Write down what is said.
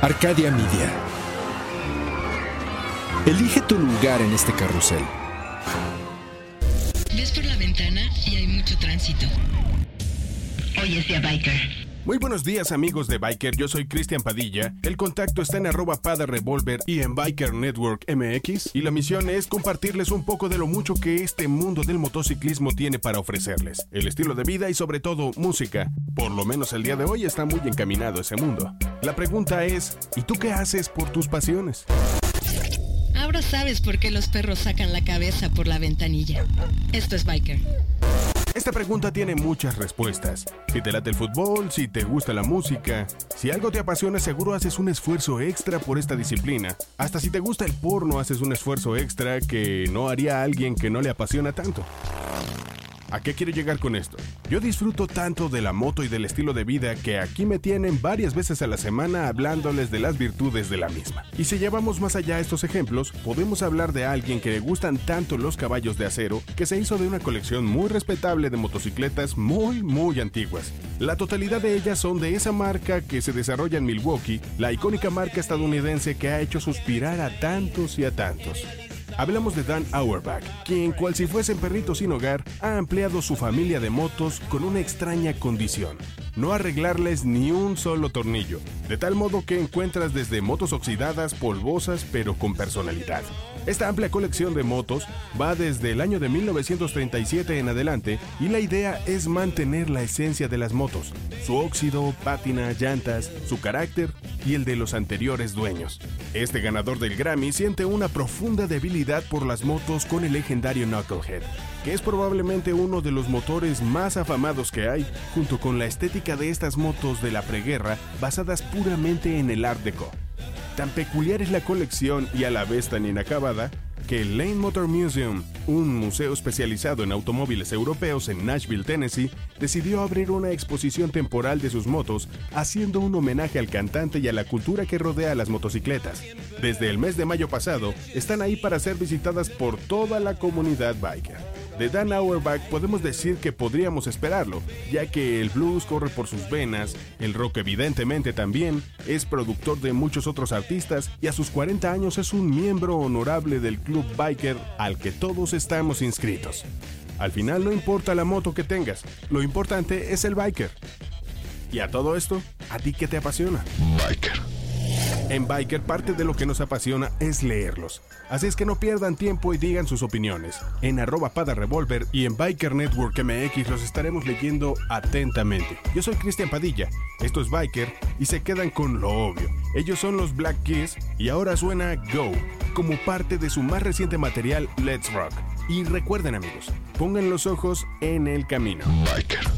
Arcadia Media. Elige tu lugar en este carrusel. Ves por la ventana y hay mucho tránsito. Hoy es día biker. Muy buenos días amigos de Biker, yo soy Cristian Padilla. El contacto está en arroba pada revolver y en Biker Network MX y la misión es compartirles un poco de lo mucho que este mundo del motociclismo tiene para ofrecerles. El estilo de vida y sobre todo música. Por lo menos el día de hoy está muy encaminado ese mundo. La pregunta es, ¿y tú qué haces por tus pasiones? Ahora sabes por qué los perros sacan la cabeza por la ventanilla. Esto es Biker. Esta pregunta tiene muchas respuestas. Si te late el fútbol, si te gusta la música, si algo te apasiona seguro haces un esfuerzo extra por esta disciplina. Hasta si te gusta el porno haces un esfuerzo extra que no haría alguien que no le apasiona tanto. ¿A qué quiero llegar con esto? Yo disfruto tanto de la moto y del estilo de vida que aquí me tienen varias veces a la semana hablándoles de las virtudes de la misma. Y si llevamos más allá estos ejemplos, podemos hablar de alguien que le gustan tanto los caballos de acero que se hizo de una colección muy respetable de motocicletas muy muy antiguas. La totalidad de ellas son de esa marca que se desarrolla en Milwaukee, la icónica marca estadounidense que ha hecho suspirar a tantos y a tantos. Hablamos de Dan Auerbach, quien, cual si fuesen perritos sin hogar, ha ampliado su familia de motos con una extraña condición. No arreglarles ni un solo tornillo, de tal modo que encuentras desde motos oxidadas, polvosas, pero con personalidad. Esta amplia colección de motos va desde el año de 1937 en adelante y la idea es mantener la esencia de las motos, su óxido, pátina, llantas, su carácter y el de los anteriores dueños. Este ganador del Grammy siente una profunda debilidad por las motos con el legendario Knucklehead, que es probablemente uno de los motores más afamados que hay, junto con la estética de estas motos de la preguerra basadas puramente en el Art Deco. Tan peculiar es la colección y a la vez tan inacabada que el Lane Motor Museum, un museo especializado en automóviles europeos en Nashville, Tennessee, decidió abrir una exposición temporal de sus motos, haciendo un homenaje al cantante y a la cultura que rodea a las motocicletas. Desde el mes de mayo pasado, están ahí para ser visitadas por toda la comunidad biker. De Dan Auerbach podemos decir que podríamos esperarlo, ya que el blues corre por sus venas, el rock evidentemente también, es productor de muchos otros artistas y a sus 40 años es un miembro honorable del club biker al que todos estamos inscritos. Al final no importa la moto que tengas, lo importante es el biker. Y a todo esto, ¿a ti qué te apasiona? Biker. En Biker parte de lo que nos apasiona es leerlos. Así es que no pierdan tiempo y digan sus opiniones. En arroba pada revolver y en Biker Network MX los estaremos leyendo atentamente. Yo soy Cristian Padilla, esto es Biker y se quedan con lo obvio. Ellos son los Black Keys y ahora suena Go como parte de su más reciente material Let's Rock. Y recuerden amigos, pongan los ojos en el camino. Biker.